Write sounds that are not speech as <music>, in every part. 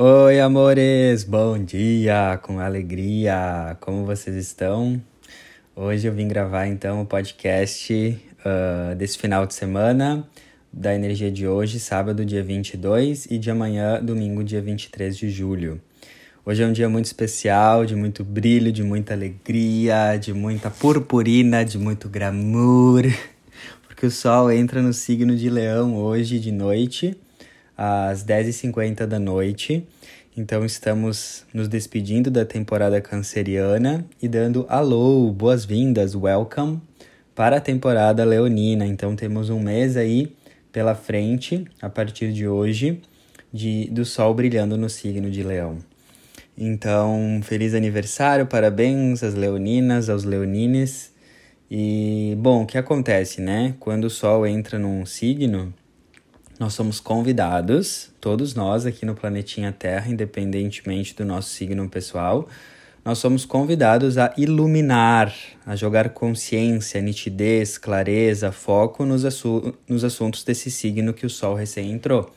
Oi, amores, bom dia, com alegria, como vocês estão? Hoje eu vim gravar então o podcast uh, desse final de semana, da energia de hoje, sábado, dia 22, e de amanhã, domingo, dia 23 de julho. Hoje é um dia muito especial, de muito brilho, de muita alegria, de muita purpurina, de muito glamour, <laughs> porque o sol entra no signo de Leão hoje de noite às 10h50 da noite. Então estamos nos despedindo da temporada canceriana e dando alô, boas-vindas, welcome para a temporada leonina. Então temos um mês aí pela frente, a partir de hoje, de, do sol brilhando no signo de Leão. Então, feliz aniversário, parabéns às leoninas, aos leonines. E, bom, o que acontece, né? Quando o sol entra num signo, nós somos convidados, todos nós aqui no planetinha Terra, independentemente do nosso signo pessoal, nós somos convidados a iluminar, a jogar consciência, nitidez, clareza, foco nos, assu nos assuntos desse signo que o Sol recém entrou.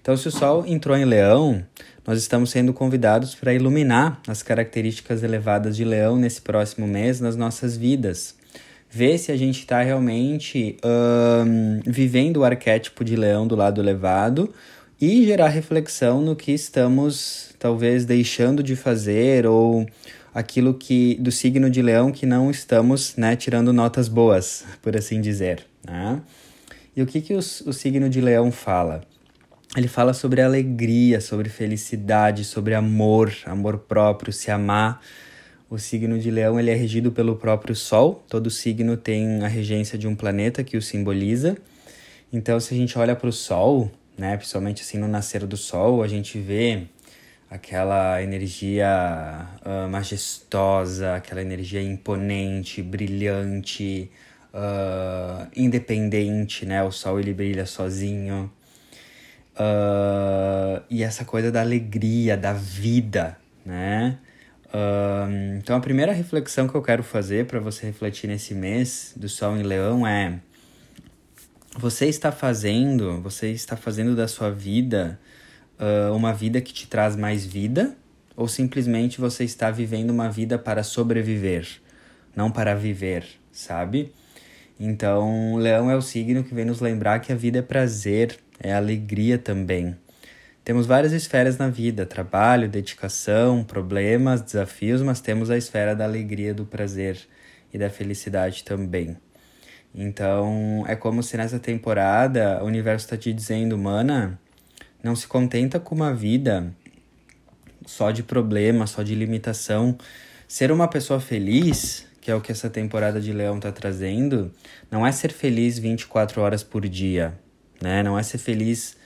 Então, se o Sol entrou em Leão, nós estamos sendo convidados para iluminar as características elevadas de Leão nesse próximo mês nas nossas vidas ver se a gente está realmente um, vivendo o arquétipo de leão do lado elevado e gerar reflexão no que estamos talvez deixando de fazer ou aquilo que do signo de leão que não estamos né, tirando notas boas, por assim dizer. Né? E o que, que os, o signo de leão fala? Ele fala sobre alegria, sobre felicidade, sobre amor, amor próprio, se amar o signo de Leão ele é regido pelo próprio Sol. Todo signo tem a regência de um planeta que o simboliza. Então, se a gente olha para o Sol, né, principalmente assim no nascer do Sol, a gente vê aquela energia uh, majestosa, aquela energia imponente, brilhante, uh, independente, né? O Sol ele brilha sozinho. Uh, e essa coisa da alegria, da vida, né? Então, a primeira reflexão que eu quero fazer para você refletir nesse mês do Sol em Leão é: você está fazendo, você está fazendo da sua vida uh, uma vida que te traz mais vida? Ou simplesmente você está vivendo uma vida para sobreviver, não para viver, sabe? Então, Leão é o signo que vem nos lembrar que a vida é prazer, é alegria também. Temos várias esferas na vida: trabalho, dedicação, problemas, desafios, mas temos a esfera da alegria, do prazer e da felicidade também. Então, é como se nessa temporada o universo está te dizendo, mana, não se contenta com uma vida só de problema, só de limitação. Ser uma pessoa feliz, que é o que essa temporada de Leão está trazendo, não é ser feliz 24 horas por dia, né? Não é ser feliz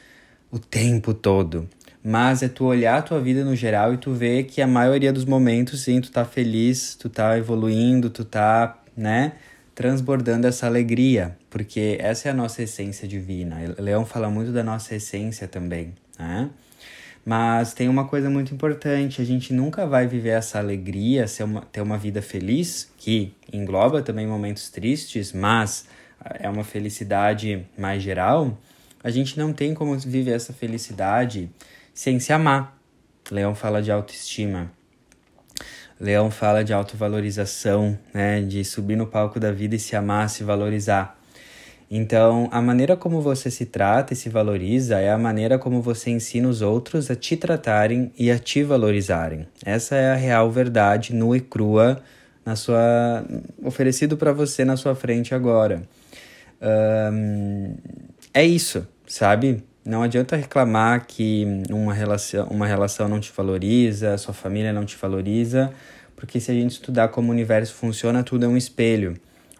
o tempo todo. Mas é tu olhar a tua vida no geral e tu ver que a maioria dos momentos, sim, tu tá feliz, tu tá evoluindo, tu tá, né, transbordando essa alegria, porque essa é a nossa essência divina. Leão fala muito da nossa essência também, né? Mas tem uma coisa muito importante, a gente nunca vai viver essa alegria, ser uma, ter uma vida feliz, que engloba também momentos tristes, mas é uma felicidade mais geral, a gente não tem como viver essa felicidade sem se amar. Leão fala de autoestima. Leão fala de autovalorização, né? De subir no palco da vida e se amar, se valorizar. Então, a maneira como você se trata e se valoriza é a maneira como você ensina os outros a te tratarem e a te valorizarem. Essa é a real verdade nua e crua na sua oferecido para você na sua frente agora. Um, é isso sabe? Não adianta reclamar que uma relação, uma relação não te valoriza, sua família não te valoriza, porque se a gente estudar como o universo funciona, tudo é um espelho.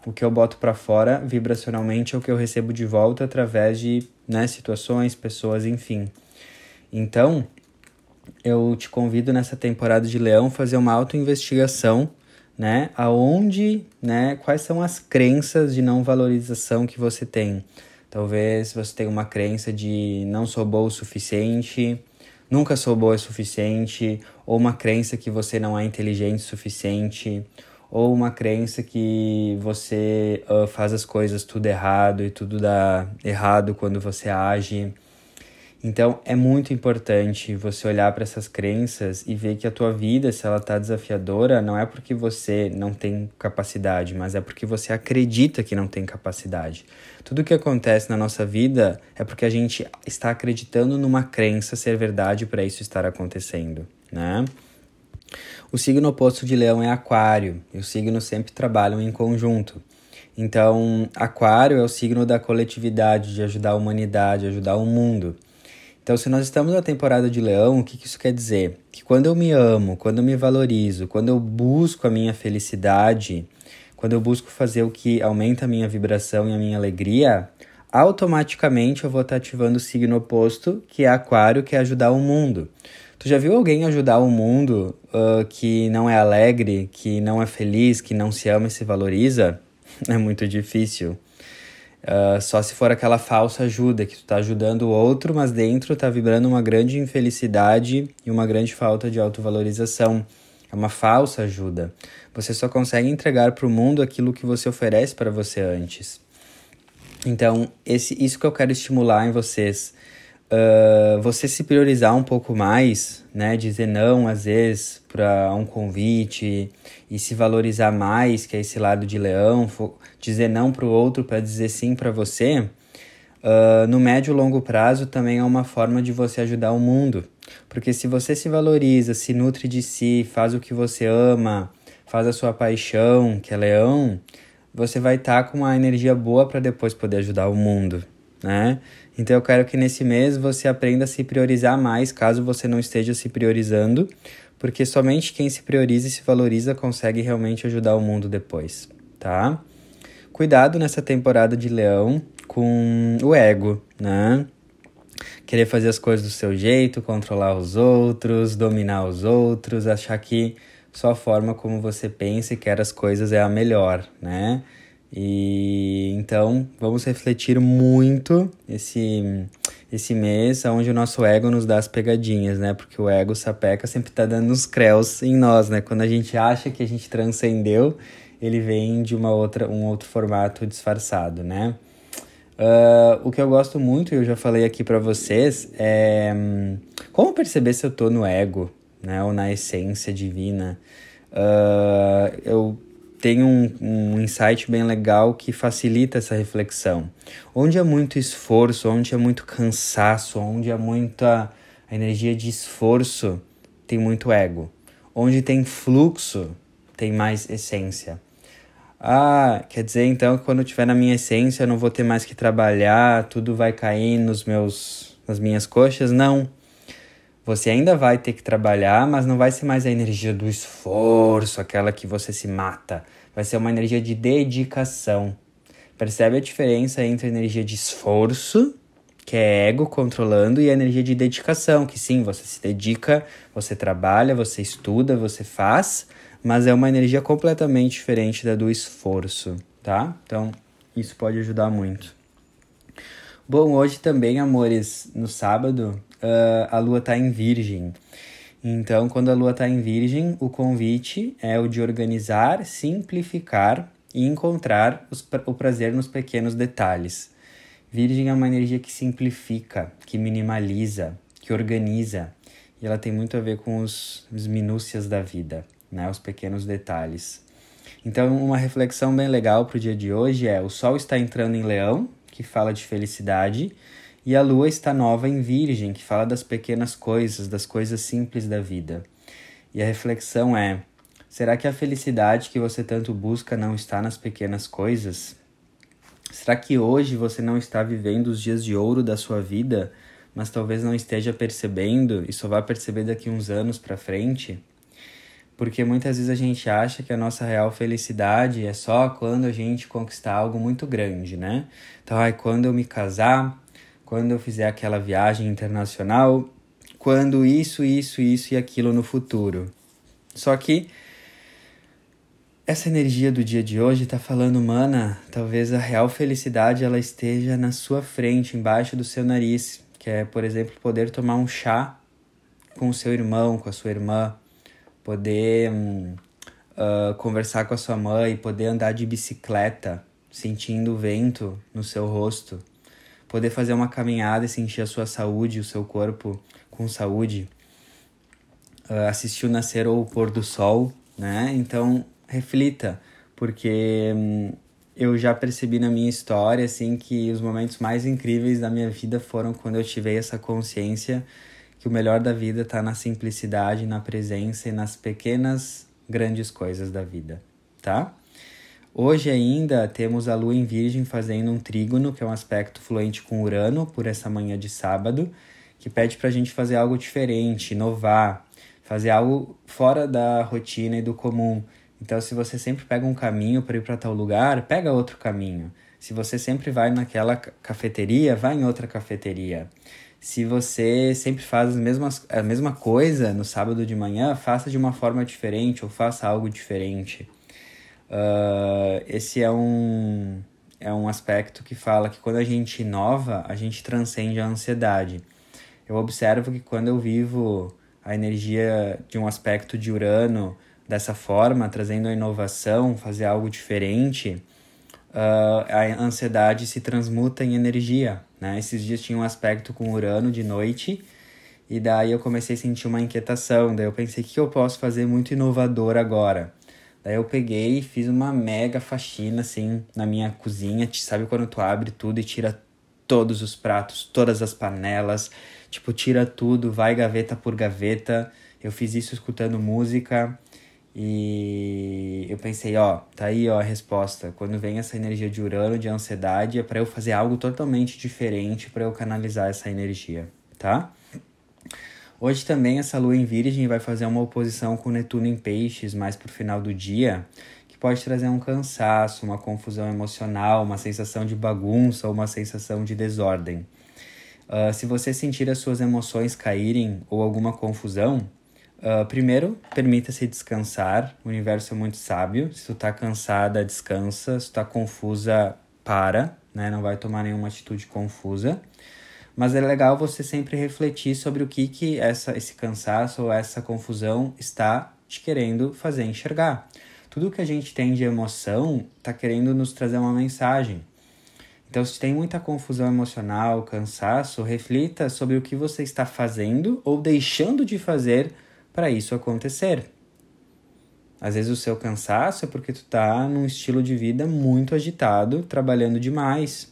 O que eu boto para fora vibracionalmente é o que eu recebo de volta através de né, situações, pessoas, enfim. Então, eu te convido nessa temporada de Leão fazer uma autoinvestigação, né? Aonde, né? Quais são as crenças de não valorização que você tem? Talvez você tenha uma crença de não sou boa o suficiente, nunca sou boa o suficiente, ou uma crença que você não é inteligente o suficiente, ou uma crença que você uh, faz as coisas tudo errado e tudo dá errado quando você age. Então é muito importante você olhar para essas crenças e ver que a tua vida, se ela está desafiadora, não é porque você não tem capacidade, mas é porque você acredita que não tem capacidade. Tudo que acontece na nossa vida é porque a gente está acreditando numa crença ser verdade para isso estar acontecendo, né? O signo oposto de Leão é Aquário, e os signos sempre trabalham em conjunto. Então, Aquário é o signo da coletividade, de ajudar a humanidade, ajudar o mundo. Então, se nós estamos na temporada de Leão, o que, que isso quer dizer? Que quando eu me amo, quando eu me valorizo, quando eu busco a minha felicidade, quando eu busco fazer o que aumenta a minha vibração e a minha alegria, automaticamente eu vou estar ativando o signo oposto, que é Aquário, que é ajudar o mundo. Tu já viu alguém ajudar o mundo uh, que não é alegre, que não é feliz, que não se ama e se valoriza? <laughs> É muito difícil. Uh, só se for aquela falsa ajuda, que tu tá ajudando o outro, mas dentro tá vibrando uma grande infelicidade e uma grande falta de autovalorização. É uma falsa ajuda. Você só consegue entregar para o mundo aquilo que você oferece para você antes. Então, esse, isso que eu quero estimular em vocês uh, você se priorizar um pouco mais, né? Dizer não, às vezes, para um convite e se valorizar mais, que é esse lado de leão, dizer não para o outro para dizer sim para você, uh, no médio e longo prazo também é uma forma de você ajudar o mundo. Porque se você se valoriza, se nutre de si, faz o que você ama, faz a sua paixão, que é leão, você vai estar tá com uma energia boa para depois poder ajudar o mundo, né? Então eu quero que nesse mês você aprenda a se priorizar mais, caso você não esteja se priorizando, porque somente quem se prioriza e se valoriza consegue realmente ajudar o mundo depois, tá? Cuidado nessa temporada de Leão com o ego, né? Querer fazer as coisas do seu jeito, controlar os outros, dominar os outros, achar que só a forma como você pensa e quer as coisas é a melhor, né? E então vamos refletir muito esse esse mês onde o nosso ego nos dá as pegadinhas, né? Porque o ego sapeca sempre tá dando uns créus em nós, né? Quando a gente acha que a gente transcendeu, ele vem de uma outra um outro formato disfarçado, né? Uh, o que eu gosto muito, e eu já falei aqui para vocês, é como perceber se eu tô no ego, né? Ou na essência divina. Uh, eu tem um, um insight bem legal que facilita essa reflexão. Onde é muito esforço, onde é muito cansaço, onde é muita energia de esforço, tem muito ego. Onde tem fluxo, tem mais essência. Ah, quer dizer então que quando eu estiver na minha essência eu não vou ter mais que trabalhar, tudo vai cair nos meus, nas minhas coxas? Não. Você ainda vai ter que trabalhar, mas não vai ser mais a energia do esforço, aquela que você se mata. Vai ser uma energia de dedicação. Percebe a diferença entre a energia de esforço, que é ego controlando, e a energia de dedicação, que sim, você se dedica, você trabalha, você estuda, você faz, mas é uma energia completamente diferente da do esforço, tá? Então, isso pode ajudar muito. Bom, hoje também, amores, no sábado, uh, a lua está em Virgem. Então, quando a lua está em Virgem, o convite é o de organizar, simplificar e encontrar os, o prazer nos pequenos detalhes. Virgem é uma energia que simplifica, que minimaliza, que organiza, e ela tem muito a ver com os, os minúcias da vida, né? os pequenos detalhes. Então, uma reflexão bem legal para o dia de hoje é: o Sol está entrando em Leão, que fala de felicidade, e a lua está nova em Virgem, que fala das pequenas coisas, das coisas simples da vida. E a reflexão é: será que a felicidade que você tanto busca não está nas pequenas coisas? Será que hoje você não está vivendo os dias de ouro da sua vida, mas talvez não esteja percebendo e só vai perceber daqui uns anos para frente? Porque muitas vezes a gente acha que a nossa real felicidade é só quando a gente conquistar algo muito grande, né? Então, ai, quando eu me casar, quando eu fizer aquela viagem internacional, quando isso, isso, isso e aquilo no futuro. Só que essa energia do dia de hoje está falando, mana, talvez a real felicidade ela esteja na sua frente, embaixo do seu nariz, que é, por exemplo, poder tomar um chá com o seu irmão, com a sua irmã, poder uh, conversar com a sua mãe, poder andar de bicicleta, sentindo o vento no seu rosto poder fazer uma caminhada e sentir a sua saúde, o seu corpo com saúde, uh, assistir o nascer ou o pôr do sol, né? Então, reflita, porque hum, eu já percebi na minha história, assim, que os momentos mais incríveis da minha vida foram quando eu tive essa consciência que o melhor da vida está na simplicidade, na presença e nas pequenas, grandes coisas da vida, tá? Hoje ainda temos a Lua em Virgem fazendo um trígono, que é um aspecto fluente com Urano, por essa manhã de sábado, que pede para a gente fazer algo diferente, inovar, fazer algo fora da rotina e do comum. Então, se você sempre pega um caminho para ir para tal lugar, pega outro caminho. Se você sempre vai naquela cafeteria, vai em outra cafeteria. Se você sempre faz as mesmas, a mesma coisa no sábado de manhã, faça de uma forma diferente ou faça algo diferente. Uh, esse é um, é um aspecto que fala que quando a gente inova, a gente transcende a ansiedade. Eu observo que quando eu vivo a energia de um aspecto de Urano dessa forma, trazendo a inovação, fazer algo diferente, uh, a ansiedade se transmuta em energia. Né? Esses dias tinha um aspecto com Urano de noite, e daí eu comecei a sentir uma inquietação. Daí eu pensei, o que eu posso fazer muito inovador agora? Daí eu peguei e fiz uma mega faxina, assim, na minha cozinha. Sabe quando tu abre tudo e tira todos os pratos, todas as panelas, tipo, tira tudo, vai gaveta por gaveta. Eu fiz isso escutando música e eu pensei, ó, tá aí ó, a resposta. Quando vem essa energia de Urano, de ansiedade, é para eu fazer algo totalmente diferente para eu canalizar essa energia, tá? Hoje também essa lua em Virgem vai fazer uma oposição com Netuno em Peixes mais pro final do dia, que pode trazer um cansaço, uma confusão emocional, uma sensação de bagunça ou uma sensação de desordem. Uh, se você sentir as suas emoções caírem ou alguma confusão, uh, primeiro, permita-se descansar. O universo é muito sábio. Se tu tá cansada, descansa. Se tu tá confusa, para, né? Não vai tomar nenhuma atitude confusa. Mas é legal você sempre refletir sobre o que, que essa, esse cansaço ou essa confusão está te querendo fazer enxergar. Tudo que a gente tem de emoção está querendo nos trazer uma mensagem. Então, se tem muita confusão emocional, cansaço, reflita sobre o que você está fazendo ou deixando de fazer para isso acontecer. Às vezes o seu cansaço é porque tu tá num estilo de vida muito agitado, trabalhando demais.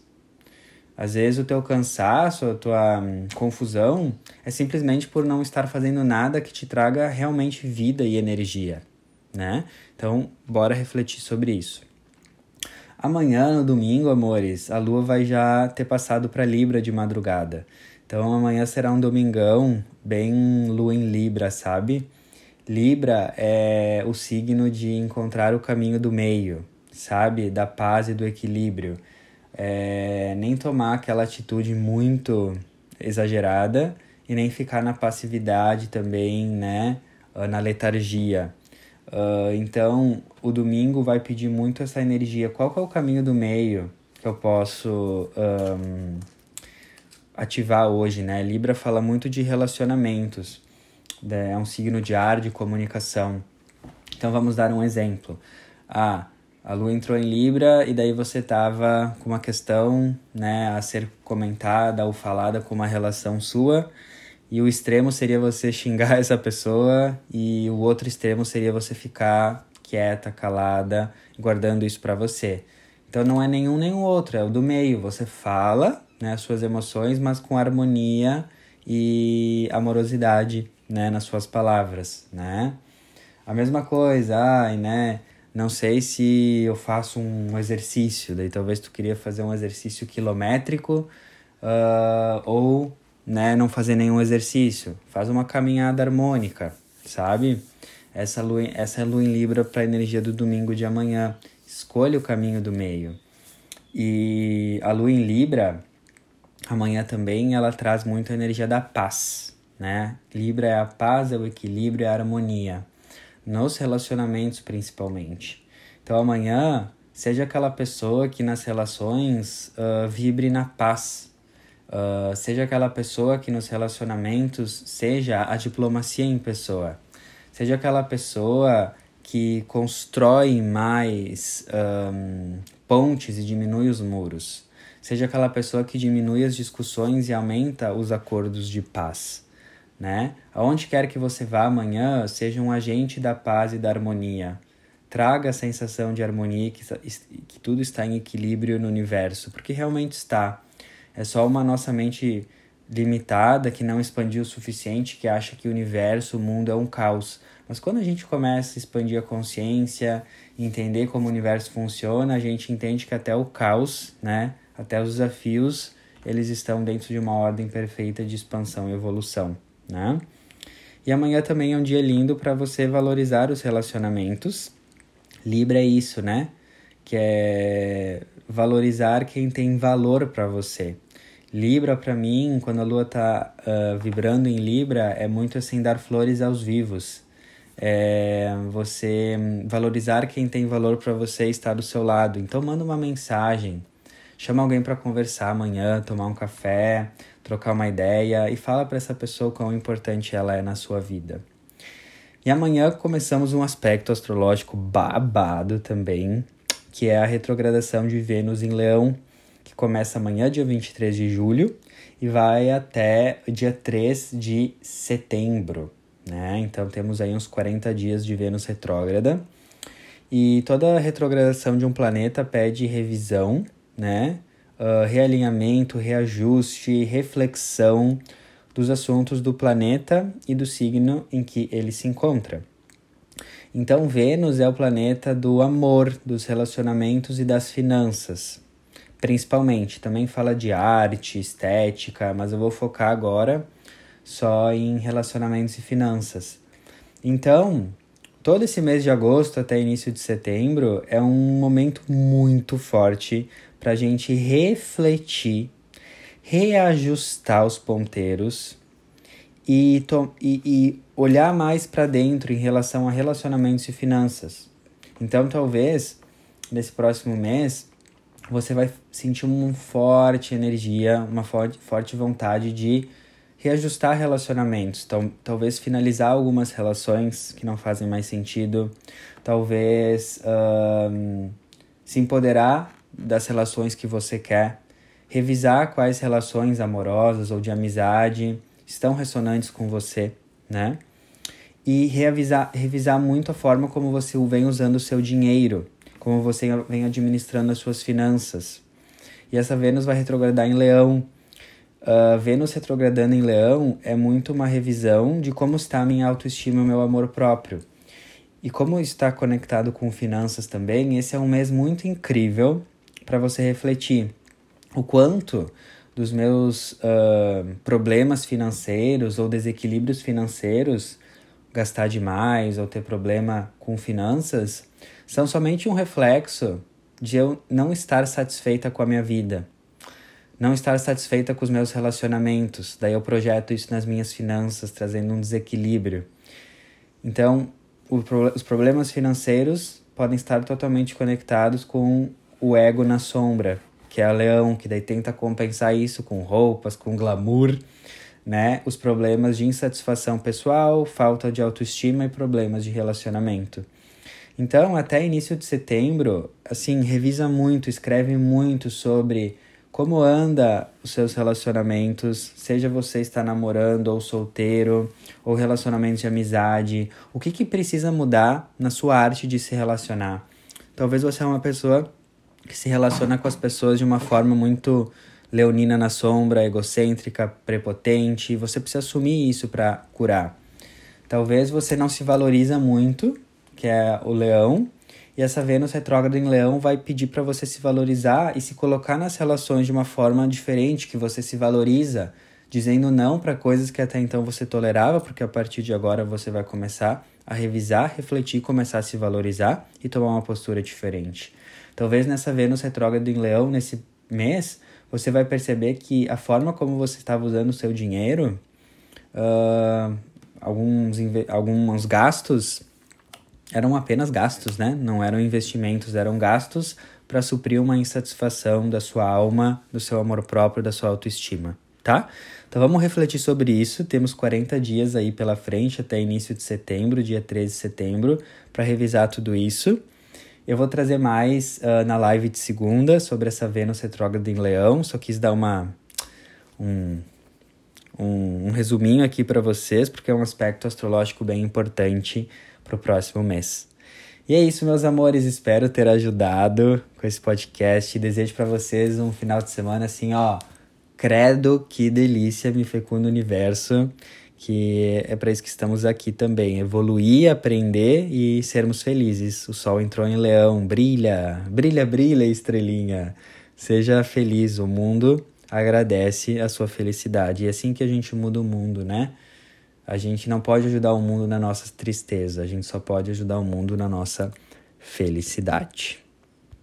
Às vezes o teu cansaço, a tua hum, confusão é simplesmente por não estar fazendo nada que te traga realmente vida e energia, né? Então, bora refletir sobre isso. Amanhã, no domingo, amores, a lua vai já ter passado para Libra de madrugada. Então amanhã será um domingão bem lua em Libra, sabe? Libra é o signo de encontrar o caminho do meio, sabe? Da paz e do equilíbrio. É, nem tomar aquela atitude muito exagerada e nem ficar na passividade também, né? Na letargia. Uh, então, o domingo vai pedir muito essa energia. Qual é o caminho do meio que eu posso um, ativar hoje, né? Libra fala muito de relacionamentos. Né? É um signo de ar, de comunicação. Então, vamos dar um exemplo. Ah, a Lua entrou em Libra e daí você tava com uma questão, né, a ser comentada ou falada com uma relação sua e o extremo seria você xingar <laughs> essa pessoa e o outro extremo seria você ficar quieta, calada, guardando isso para você. Então não é nenhum nem o outro, é o do meio. Você fala, né, as suas emoções, mas com harmonia e amorosidade, né, nas suas palavras, né? A mesma coisa, ai, né? Não sei se eu faço um exercício, daí talvez tu queria fazer um exercício quilométrico uh, ou né, não fazer nenhum exercício. Faz uma caminhada harmônica, sabe? Essa lua, essa lua em Libra para a energia do domingo de amanhã. Escolha o caminho do meio. E a lua em Libra, amanhã também, ela traz muito a energia da paz, né? Libra é a paz, é o equilíbrio, é a harmonia. Nos relacionamentos, principalmente. Então, amanhã, seja aquela pessoa que nas relações uh, vibre na paz, Uh, seja aquela pessoa que nos relacionamentos seja a diplomacia em pessoa, seja aquela pessoa que constrói mais um, pontes e diminui os muros, Seja aquela pessoa que diminui as discussões e aumenta os acordos de paz, né? Aonde quer que você vá amanhã, seja um agente da paz e da harmonia. Traga a sensação de harmonia que, que tudo está em equilíbrio no universo, porque realmente está. É só uma nossa mente limitada que não expandiu o suficiente, que acha que o universo, o mundo é um caos. Mas quando a gente começa a expandir a consciência, entender como o universo funciona, a gente entende que até o caos, né, até os desafios, eles estão dentro de uma ordem perfeita de expansão e evolução, né? E amanhã também é um dia lindo para você valorizar os relacionamentos. Libra é isso, né? Que é valorizar quem tem valor para você. Libra para mim, quando a lua tá uh, vibrando em Libra, é muito assim dar flores aos vivos. É você valorizar quem tem valor para você estar do seu lado. Então manda uma mensagem, chama alguém para conversar amanhã, tomar um café, trocar uma ideia e fala para essa pessoa quão importante ela é na sua vida. E amanhã começamos um aspecto astrológico babado também, que é a retrogradação de Vênus em Leão que começa amanhã, dia 23 de julho, e vai até dia 3 de setembro, né? Então temos aí uns 40 dias de Vênus retrógrada. E toda retrogradação de um planeta pede revisão, né? Uh, realinhamento, reajuste, reflexão dos assuntos do planeta e do signo em que ele se encontra. Então, Vênus é o planeta do amor, dos relacionamentos e das finanças principalmente. Também fala de arte, estética, mas eu vou focar agora só em relacionamentos e finanças. Então, todo esse mês de agosto até início de setembro é um momento muito forte para a gente refletir, reajustar os ponteiros e, e, e olhar mais para dentro em relação a relacionamentos e finanças. Então, talvez nesse próximo mês você vai sentir uma forte energia, uma forte, forte vontade de reajustar relacionamentos. Então, talvez finalizar algumas relações que não fazem mais sentido, talvez um, se empoderar das relações que você quer, revisar quais relações amorosas ou de amizade estão ressonantes com você, né? E revisar, revisar muito a forma como você vem usando o seu dinheiro como você vem administrando as suas finanças. E essa Vênus vai retrogradar em Leão. Uh, Vênus retrogradando em Leão é muito uma revisão de como está a minha autoestima e o meu amor próprio. E como está conectado com finanças também, esse é um mês muito incrível para você refletir o quanto dos meus uh, problemas financeiros ou desequilíbrios financeiros, gastar demais ou ter problema com finanças, são somente um reflexo de eu não estar satisfeita com a minha vida, não estar satisfeita com os meus relacionamentos. Daí eu projeto isso nas minhas finanças, trazendo um desequilíbrio. Então, o, os problemas financeiros podem estar totalmente conectados com o ego na sombra, que é a leão, que daí tenta compensar isso com roupas, com glamour, né? Os problemas de insatisfação pessoal, falta de autoestima e problemas de relacionamento. Então, até início de setembro, assim, revisa muito, escreve muito sobre como anda os seus relacionamentos, seja você está namorando ou solteiro, ou relacionamentos de amizade, o que, que precisa mudar na sua arte de se relacionar. Talvez você é uma pessoa que se relaciona com as pessoas de uma forma muito leonina na sombra, egocêntrica, prepotente, você precisa assumir isso para curar. Talvez você não se valoriza muito que é o leão, e essa Vênus retrógrada em leão vai pedir para você se valorizar e se colocar nas relações de uma forma diferente, que você se valoriza, dizendo não para coisas que até então você tolerava, porque a partir de agora você vai começar a revisar, refletir, começar a se valorizar e tomar uma postura diferente. Talvez nessa Vênus retrógrada em leão, nesse mês, você vai perceber que a forma como você estava usando o seu dinheiro, uh, alguns, alguns gastos eram apenas gastos, né? Não eram investimentos, eram gastos para suprir uma insatisfação da sua alma, do seu amor próprio, da sua autoestima, tá? Então vamos refletir sobre isso. Temos 40 dias aí pela frente até início de setembro, dia 13 de setembro, para revisar tudo isso. Eu vou trazer mais uh, na live de segunda sobre essa Vênus retrógrada em Leão. Só quis dar uma um, um, resuminho aqui para vocês, porque é um aspecto astrológico bem importante para o próximo mês. E é isso, meus amores. Espero ter ajudado com esse podcast. Desejo para vocês um final de semana assim, ó. Credo, que delícia, me fecunda o universo. Que é para isso que estamos aqui também. Evoluir, aprender e sermos felizes. O sol entrou em leão. Brilha, brilha, brilha, estrelinha. Seja feliz. O mundo agradece a sua felicidade. E é assim que a gente muda o mundo, né? A gente não pode ajudar o mundo na nossa tristeza, a gente só pode ajudar o mundo na nossa felicidade.